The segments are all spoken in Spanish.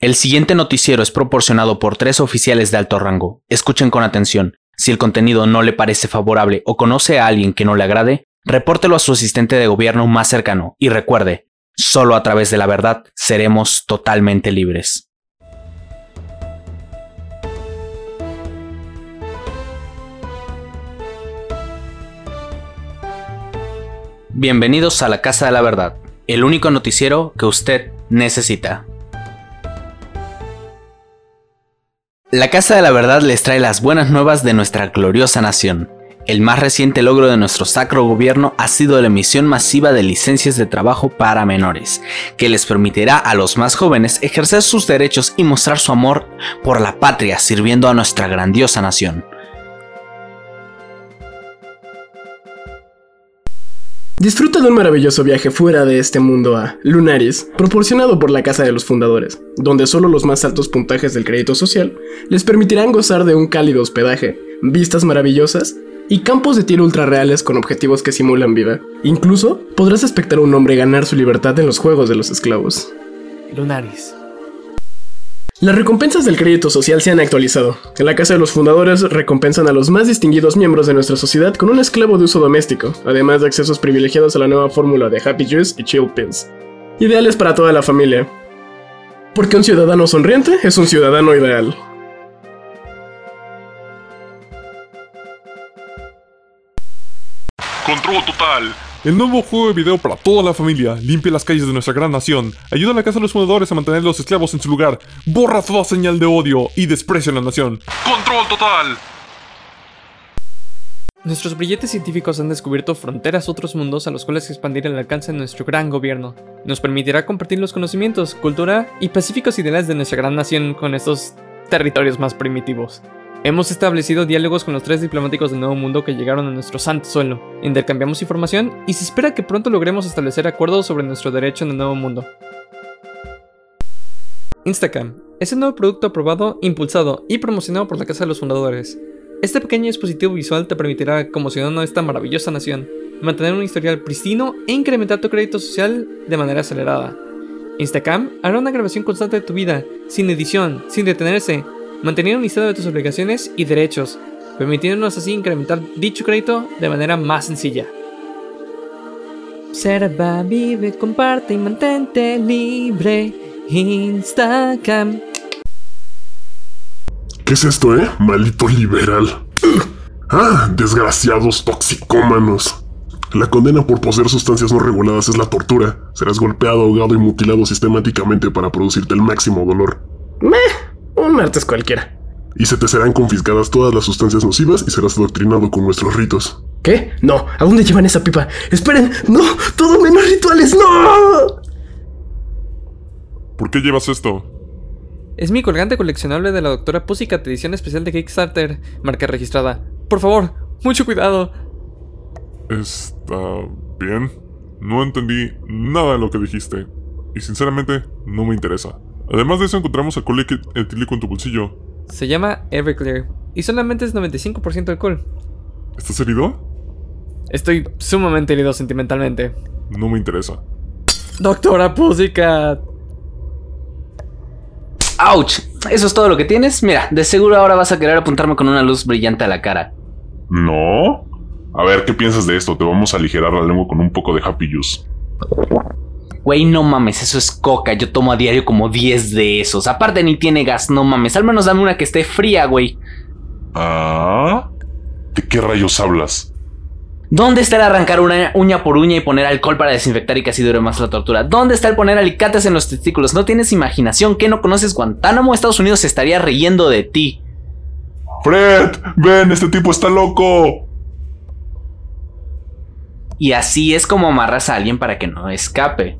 El siguiente noticiero es proporcionado por tres oficiales de alto rango. Escuchen con atención. Si el contenido no le parece favorable o conoce a alguien que no le agrade, repórtelo a su asistente de gobierno más cercano y recuerde, solo a través de la verdad seremos totalmente libres. Bienvenidos a la Casa de la Verdad, el único noticiero que usted necesita. La Casa de la Verdad les trae las buenas nuevas de nuestra gloriosa nación. El más reciente logro de nuestro sacro gobierno ha sido la emisión masiva de licencias de trabajo para menores, que les permitirá a los más jóvenes ejercer sus derechos y mostrar su amor por la patria sirviendo a nuestra grandiosa nación. Disfruta de un maravilloso viaje fuera de este mundo a Lunaris, proporcionado por la Casa de los Fundadores, donde solo los más altos puntajes del crédito social les permitirán gozar de un cálido hospedaje, vistas maravillosas y campos de tiro ultra reales con objetivos que simulan vida. Incluso podrás expectar a un hombre ganar su libertad en los juegos de los esclavos. Lunaris, las recompensas del crédito social se han actualizado. En la Casa de los Fundadores recompensan a los más distinguidos miembros de nuestra sociedad con un esclavo de uso doméstico, además de accesos privilegiados a la nueva fórmula de Happy Juice y Chill Pills. Ideales para toda la familia. Porque un ciudadano sonriente es un ciudadano ideal. Control total. El nuevo juego de video para toda la familia limpia las calles de nuestra gran nación, ayuda a la casa de los fundadores a mantener los esclavos en su lugar, borra toda señal de odio y desprecio en la nación. ¡Control total! Nuestros billetes científicos han descubierto fronteras a otros mundos a los cuales expandir el alcance de nuestro gran gobierno. Nos permitirá compartir los conocimientos, cultura y pacíficos ideales de nuestra gran nación con estos territorios más primitivos. Hemos establecido diálogos con los tres diplomáticos del Nuevo Mundo que llegaron a nuestro santo suelo, intercambiamos información y se espera que pronto logremos establecer acuerdos sobre nuestro derecho en el Nuevo Mundo. Instacam es el nuevo producto aprobado, impulsado y promocionado por la Casa de los Fundadores. Este pequeño dispositivo visual te permitirá, como ciudadano de esta maravillosa nación, mantener un historial pristino e incrementar tu crédito social de manera acelerada. Instacam hará una grabación constante de tu vida, sin edición, sin detenerse, mantener un listado de tus obligaciones y derechos, permitiéndonos así incrementar dicho crédito de manera más sencilla. Observa, vive, comparte y mantente libre. Instagram. ¿Qué es esto, eh? Maldito liberal. Ah, desgraciados toxicómanos. La condena por poseer sustancias no reguladas es la tortura. Serás golpeado, ahogado y mutilado sistemáticamente para producirte el máximo dolor. Meh. Un martes cualquiera. Y se te serán confiscadas todas las sustancias nocivas y serás adoctrinado con nuestros ritos. ¿Qué? No, ¿a dónde llevan esa pipa? Esperen, no, todo menos rituales, no. ¿Por qué llevas esto? Es mi colgante coleccionable de la doctora Pussycat edición especial de Kickstarter, marca registrada. Por favor, mucho cuidado. Está bien. No entendí nada de lo que dijiste. Y sinceramente, no me interesa. Además de eso, encontramos alcohol etílico en tu bolsillo. Se llama Everclear y solamente es 95% alcohol. ¿Estás herido? Estoy sumamente herido sentimentalmente. No me interesa. Doctora Pussycat. ¡Auch! ¿Eso es todo lo que tienes? Mira, de seguro ahora vas a querer apuntarme con una luz brillante a la cara. No. A ver, ¿qué piensas de esto? Te vamos a aligerar la lengua con un poco de Happy Juice. Güey, no mames, eso es coca. Yo tomo a diario como 10 de esos. Aparte ni tiene gas, no mames. Al menos dame una que esté fría, güey. ¿Ah? ¿De qué rayos hablas? ¿Dónde está el arrancar una uña por uña y poner alcohol para desinfectar y así dure más la tortura? ¿Dónde está el poner alicates en los testículos? ¿No tienes imaginación? ¿Qué no conoces Guantánamo? Estados Unidos se estaría riendo de ti. Fred, ven, este tipo está loco. Y así es como amarras a alguien para que no escape.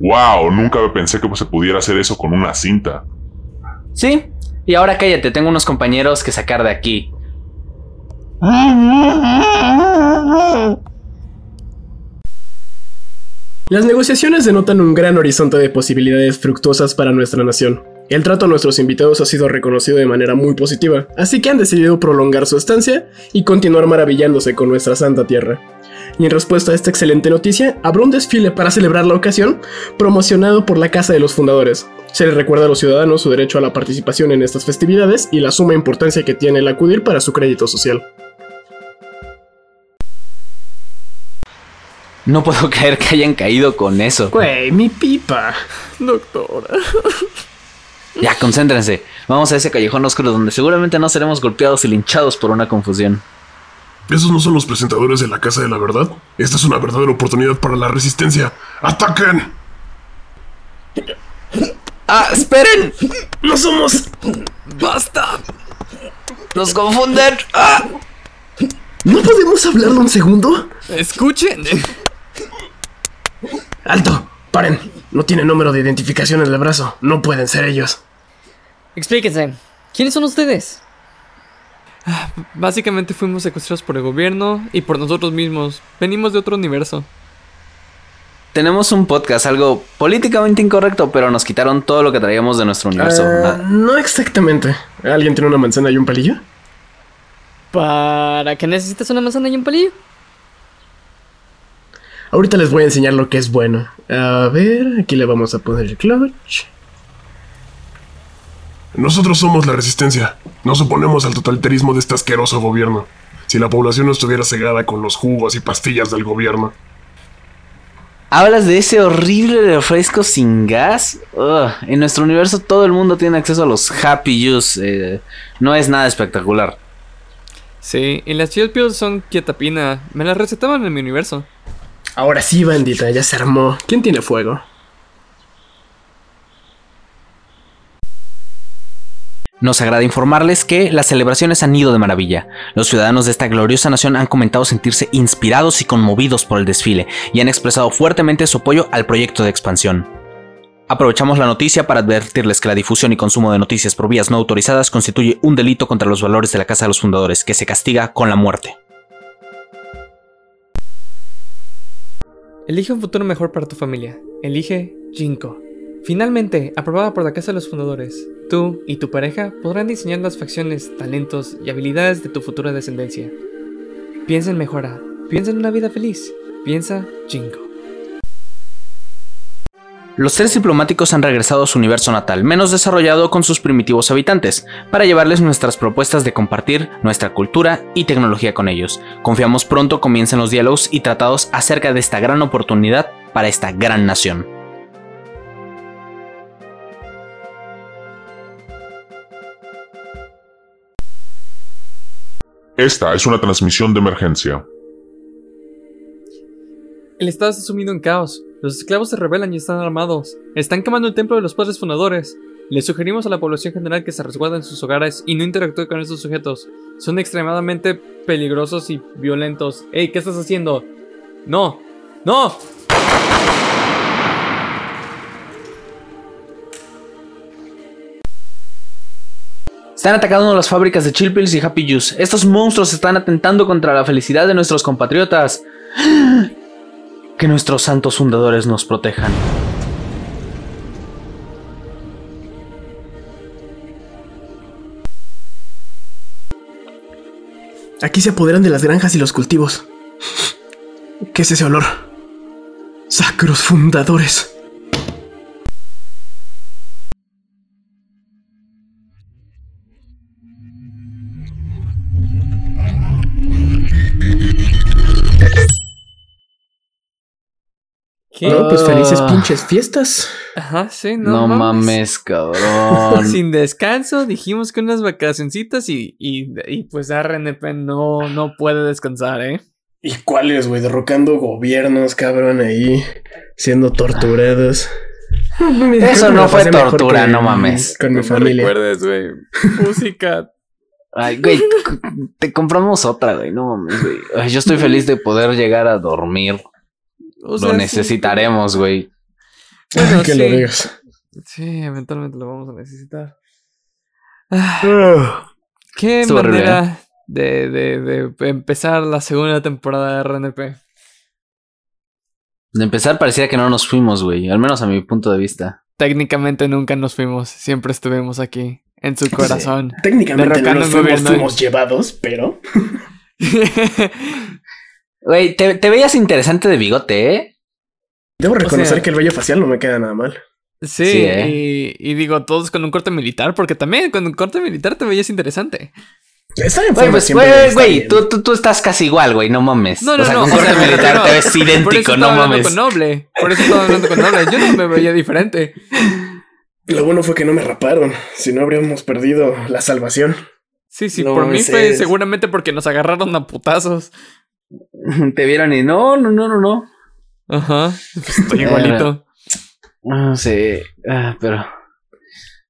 ¡Wow! Nunca pensé que se pudiera hacer eso con una cinta. Sí, y ahora cállate, tengo unos compañeros que sacar de aquí. Las negociaciones denotan un gran horizonte de posibilidades fructuosas para nuestra nación. El trato a nuestros invitados ha sido reconocido de manera muy positiva, así que han decidido prolongar su estancia y continuar maravillándose con nuestra santa tierra. Y en respuesta a esta excelente noticia, habrá un desfile para celebrar la ocasión, promocionado por la Casa de los Fundadores. Se les recuerda a los ciudadanos su derecho a la participación en estas festividades y la suma importancia que tiene el acudir para su crédito social. No puedo creer que hayan caído con eso. Güey, mi pipa. Doctora. Ya, concéntrense. Vamos a ese callejón oscuro donde seguramente no seremos golpeados y linchados por una confusión. ¿Esos no son los presentadores de la Casa de la Verdad? Esta es una verdadera oportunidad para la resistencia. ¡Ataquen! ¡Ah, esperen! ¡No somos! ¡Basta! ¡Nos confunden! ¡Ah! ¿No podemos hablarlo un segundo? Escuchen. ¡Alto! ¡Paren! No tiene número de identificación en el brazo. No pueden ser ellos. Explíquense. ¿Quiénes son ustedes? Básicamente fuimos secuestrados por el gobierno y por nosotros mismos. Venimos de otro universo. Tenemos un podcast algo políticamente incorrecto, pero nos quitaron todo lo que traíamos de nuestro universo. Ah, Na- no exactamente. ¿Alguien tiene una manzana y un palillo? ¿Para qué necesitas una manzana y un palillo? Ahorita les voy a enseñar lo que es bueno. A ver, aquí le vamos a poner el clutch. Nosotros somos la resistencia. Nos oponemos al totalitarismo de este asqueroso gobierno. Si la población no estuviera cegada con los jugos y pastillas del gobierno. ¿Hablas de ese horrible refresco sin gas? Ugh, en nuestro universo todo el mundo tiene acceso a los Happy Juice. eh, no es nada espectacular. Sí, y las Chill Pills son quietapina. Me las recetaban en mi universo. Ahora sí, bandita, ya se armó. ¿Quién tiene fuego? Nos agrada informarles que las celebraciones han ido de maravilla. Los ciudadanos de esta gloriosa nación han comentado sentirse inspirados y conmovidos por el desfile y han expresado fuertemente su apoyo al proyecto de expansión. Aprovechamos la noticia para advertirles que la difusión y consumo de noticias por vías no autorizadas constituye un delito contra los valores de la Casa de los Fundadores, que se castiga con la muerte. Elige un futuro mejor para tu familia. Elige Jinko. Finalmente, aprobada por la Casa de los Fundadores, tú y tu pareja podrán diseñar las facciones, talentos y habilidades de tu futura descendencia. Piensa en mejora, piensa en una vida feliz, piensa Jinko. Los tres diplomáticos han regresado a su universo natal, menos desarrollado con sus primitivos habitantes, para llevarles nuestras propuestas de compartir nuestra cultura y tecnología con ellos. Confiamos pronto comiencen los diálogos y tratados acerca de esta gran oportunidad para esta gran nación. Esta es una transmisión de emergencia. El estado está sumido en caos. Los esclavos se rebelan y están armados. Están quemando el templo de los padres fundadores. Les sugerimos a la población general que se resguarde en sus hogares y no interactúe con estos sujetos. Son extremadamente peligrosos y violentos. ¡Ey! ¿Qué estás haciendo? ¡No! ¡No! Están atacando las fábricas de Chill Pills y Happy Juice. Estos monstruos están atentando contra la felicidad de nuestros compatriotas. Que nuestros santos fundadores nos protejan. Aquí se apoderan de las granjas y los cultivos. ¿Qué es ese olor? Sacros fundadores. ¿Qué? No, pues felices Ah. pinches fiestas. Ajá, sí, no, No, mames, cabrón. Sin descanso, dijimos que unas vacacioncitas y, y, y pues RNP no, no puede descansar, ¿eh? ¿Y cuáles, güey? Derrocando gobiernos, cabrón, ahí. Siendo torturados. Eso no fue tortura, no mames. Con mi familia. recuerdes, güey. Música. Ay, güey, te compramos otra, güey. No mames, güey. Ay, Yo estoy feliz de poder llegar a dormir. O sea, Lo sí. necesitaremos, güey. Bueno, que sí. lo digas. Sí, eventualmente lo vamos a necesitar. Ah, qué Estuvo horrible, manera de, de, de empezar la segunda temporada de RNP. De empezar, parecía que no nos fuimos, güey. Al menos a mi punto de vista. Técnicamente nunca nos fuimos, siempre estuvimos aquí, en su corazón. Técnicamente no nos fuimos, llevados, pero. Güey, te, te veías interesante de bigote, ¿eh? Debo reconocer sea- que el vello facial no me queda nada mal. Sí, Sí, ¿eh? y, y digo, todos con un corte militar, porque también con un corte militar te veías interesante. Está en Güey, forma pues, siempre güey, bien. tú, tú, tú estás casi igual, güey, no mames. No, no, o sea, no. con corte militar te ves por eso idéntico, estaba no hablando mames. con Noble. Por eso estaba hablando con Noble. Yo no me veía diferente. Lo bueno fue que no me raparon. Si no, habríamos perdido la salvación. Sí, sí, No por mí fue es- seguramente porque nos agarraron a putazos. Te vieron y no, no, no, no, no. Ajá. Pues estoy igualito. No sé, ah, pero.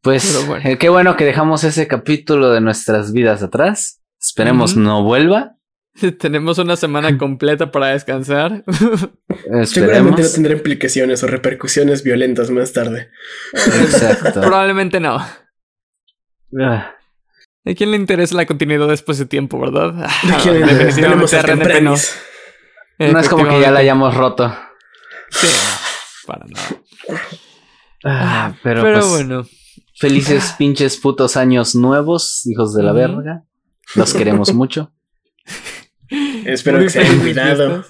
Pues Pero bueno. eh, qué bueno que dejamos ese capítulo de nuestras vidas atrás. Esperemos no vuelva. Tenemos una semana completa para descansar. Seguramente no tendrá implicaciones o repercusiones violentas más tarde. Exacto. Probablemente no. Ah, ¿A quién le interesa la continuidad después de tiempo, verdad? ¿De quién? Definitivamente Tenemos a RNP no. No es como que ya la hayamos roto. Sí, para nada. Ah, pero Pero pues, bueno. felices pinches putos años nuevos, hijos de la verga. Los queremos mucho. Espero que se hayan cuidado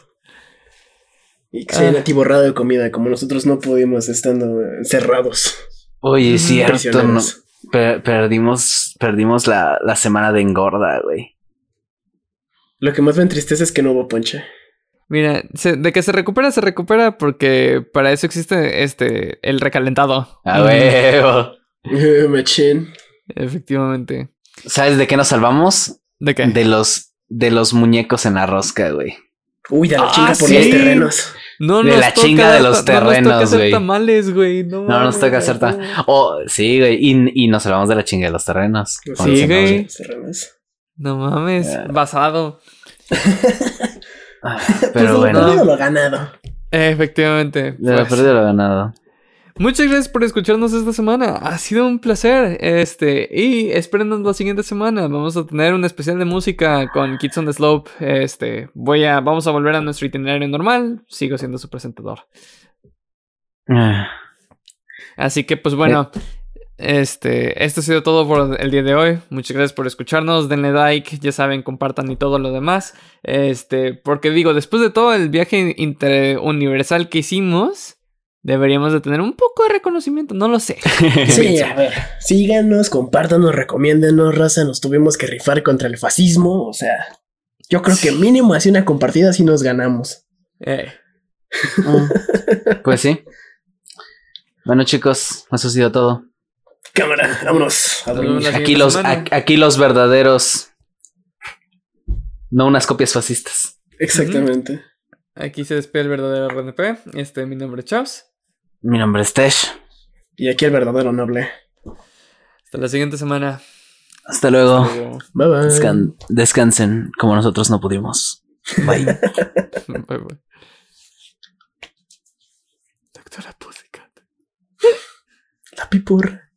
y que se hayan Ah. atiborrado de comida como nosotros no pudimos estando encerrados. Oye, es cierto, no, prisioneros. per- perdimos, perdimos la, la semana de engorda, güey. Lo que más me entristece es que no hubo ponche. Mira, se- de que se recupera, se recupera porque para eso existe este el recalentado. A huevo. Eh, Machín. Efectivamente. ¿Sabes de qué nos salvamos? ¿De qué? De los, de los muñecos en la rosca, güey. Uy, de la Ah, chinga por sí. los terrenos. No de la toca chinga de los ta- No nos terrenos, toca hacer güey. tamales, güey. No, No nos toca hacer tan. Oh, sí, güey. Y, y nos salvamos de la chinga de los terrenos. Sí, güey. Terrenos. No mames, basado. Ah, Pues Pero lo bueno, perdido, lo ganado. Efectivamente. de la pues. pérdida lo ganado. Muchas gracias por escucharnos esta semana. Ha sido un placer. Este, y espérenos la siguiente semana. Vamos a tener un especial de música con Kids on the Slope. Este, voy a, vamos a volver a nuestro itinerario normal. Sigo siendo su presentador. Ah, Así que, pues bueno, este, esto ha sido todo por el día de hoy. Muchas gracias por escucharnos. Denle like, ya saben, compartan y todo lo demás. Este, porque digo, después de todo el viaje interuniversal que hicimos, deberíamos de tener un poco de reconocimiento. No lo sé. Sí, a ver. Síganos, compártanos, recomiéndenos, raza. Nos tuvimos que rifar contra el fascismo. O sea, yo creo que mínimo así una compartida así nos ganamos. Eh, Pues sí. Bueno, chicos, eso ha sido todo. Cámara, vámonos a dormir. Aquí los, a- aquí los verdaderos. No unas copias fascistas. Exactamente. Aquí se despide el verdadero RNP. Este, mi nombre es Chaos. Mi nombre es Tesh. Y aquí el verdadero noble. Hasta la siguiente semana. Hasta luego. Luego. Bye bye. Descan- descansen como nosotros no pudimos. Bye. Bye, bye. Doctora Pussycat. La pipurra.